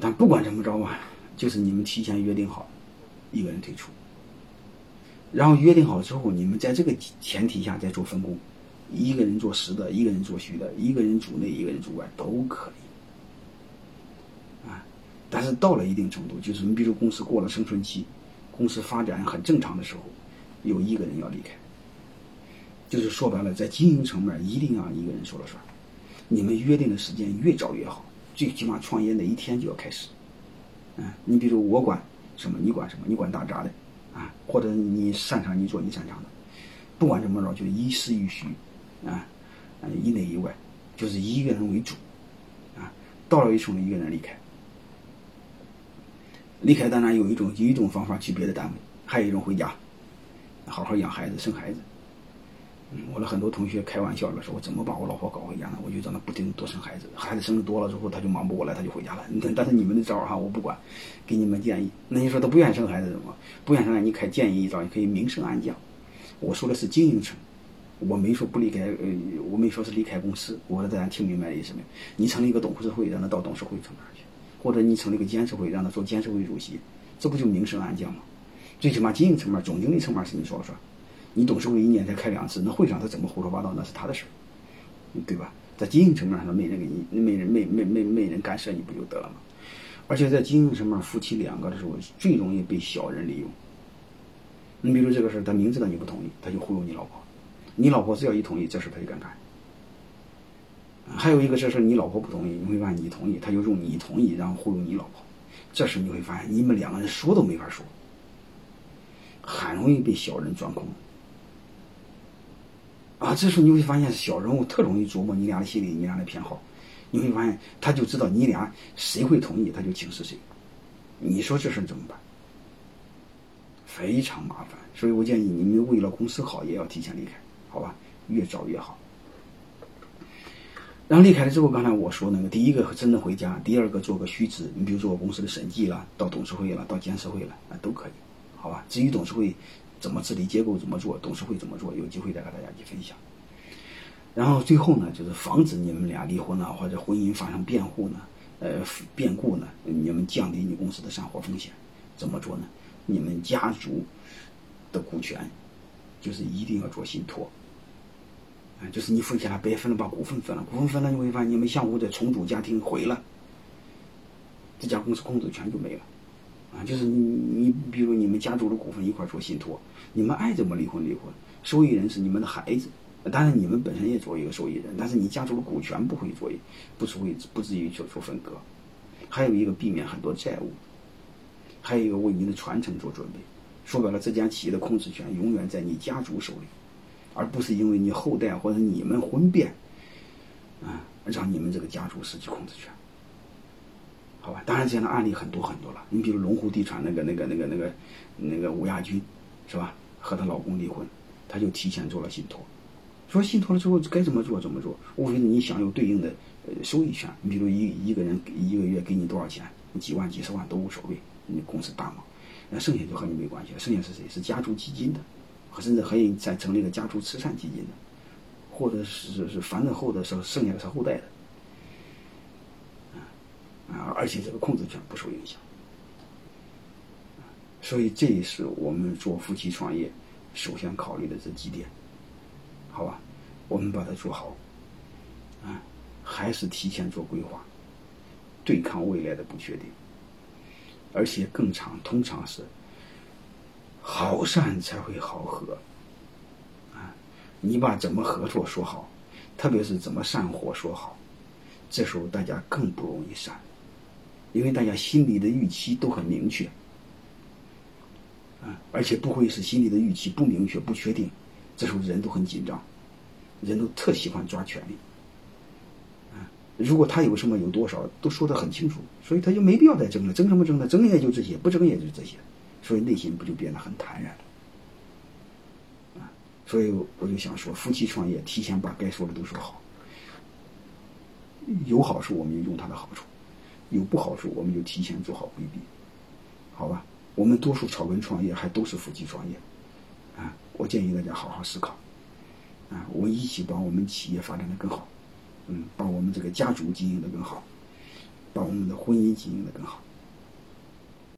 但不管怎么着吧，就是你们提前约定好，一个人退出，然后约定好之后，你们在这个前提下再做分工，一个人做实的，一个人做虚的，一个人主内，一个人主外都可以。啊，但是到了一定程度，就是你比如公司过了生存期，公司发展很正常的时候，有一个人要离开。就是说白了，在经营层面一定要一个人说了算。你们约定的时间越早越好，最起码创业那一天就要开始。嗯，你比如我管什么，你管什么，你管打杂的，啊，或者你擅长你做你擅长的，不管怎么着，就一实一虚，啊，以内以外，就是以一个人为主，啊，到了一处一个人离开，离开当然有一种有一种方法去别的单位，还有一种回家，好好养孩子生孩子。我的很多同学开玩笑的说：“我怎么把我老婆搞回家呢？”我就让她不停多生孩子，孩子生的多了之后，他就忙不过来，他就回家了。但是你们的招儿哈，我不管，给你们建议。那你说他不愿意生孩子怎么？不愿意生孩子，你开建议一招，你可以明升暗降。我说的是经营层，我没说不离开，呃，我没说是离开公司。我说大家听明白意思没？你成立一个董事会，让他到董事会层面去，或者你成立一个监事会，让他做监事会主席，这不就明升暗降吗？最起码经营层面、总经理层面是你说了算。你董事会一年才开两次，那会上他怎么胡说八道，那是他的事儿，对吧？在经营层面上，没人给你，没人没没没没人干涉，你不就得了吗？而且在经营层面，夫妻两个的时候最容易被小人利用。你比如这个事儿，他明知道你不同意，他就忽悠你老婆。你老婆只要一同意，这事他就敢干。还有一个这事，你老婆不同意，你会发现你同意，他就用你同意，然后忽悠你老婆。这时你会发现，你们两个人说都没法说，很容易被小人钻空。啊，这时候你会发现小人物特容易琢磨你俩的心理，你俩的偏好。你会发现他就知道你俩谁会同意，他就轻视谁。你说这事儿怎么办？非常麻烦。所以我建议你们为了公司好，也要提前离开，好吧？越早越好。然后离开了之后，刚才我说那个，第一个真的回家，第二个做个虚职，你比如做公司的审计了，到董事会了，到监事会了，啊，都可以，好吧？至于董事会。怎么治理结构怎么做，董事会怎么做，有机会再和大家去分享。然后最后呢，就是防止你们俩离婚了或者婚姻发生变故呢，呃，变故呢，你们降低你公司的散伙风险，怎么做呢？你们家族的股权就是一定要做信托，啊，就是你分下来别分了，把股份分了，股份分了你会发现你们相互的重组家庭毁了，这家公司控制权就没了。啊，就是你你比如你们家族的股份一块做信托，你们爱怎么离婚离婚，受益人是你们的孩子，当然你们本身也做一个受益人，但是你家族的股权不会作为，不是会不至于做出分割，还有一个避免很多债务，还有一个为您的传承做准备。说白了，这家企业的控制权永远在你家族手里，而不是因为你后代或者你们婚变，啊，让你们这个家族失去控制权。当然这样的案例很多很多了。你比如龙湖地产那个、那个、那个、那个、那个吴亚军，是吧？和她老公离婚，她就提前做了信托。说信托了之后该怎么做怎么做，无非你享有对应的呃收益权。你比如一一个人一个月给你多少钱，几万、几十万都无所谓，你公司大嘛，那剩下就和你没关系了。剩下是谁？是家族基金的，甚至可以再成立个家族慈善基金的，或者是是反正后的时候剩下的是后代的。啊，而且这个控制权不受影响，所以这也是我们做夫妻创业首先考虑的这几点，好吧？我们把它做好，啊，还是提前做规划，对抗未来的不确定，而且更长，通常是好散才会好合，啊，你把怎么合作说好，特别是怎么散伙说好，这时候大家更不容易散。因为大家心里的预期都很明确，啊，而且不会是心里的预期不明确、不确定，这时候人都很紧张，人都特喜欢抓权力，啊，如果他有什么有多少都说得很清楚，所以他就没必要再争了，争什么争呢？争也就这些，不争也就这些，所以内心不就变得很坦然了，啊，所以我就想说，夫妻创业，提前把该说的都说好，有好处我们就用它的好处。有不好处，我们就提前做好规避，好吧？我们多数草根创业还都是夫妻创业，啊，我建议大家好好思考，啊，我们一起把我们企业发展的更好，嗯，把我们这个家族经营的更好，把我们的婚姻经营的更好。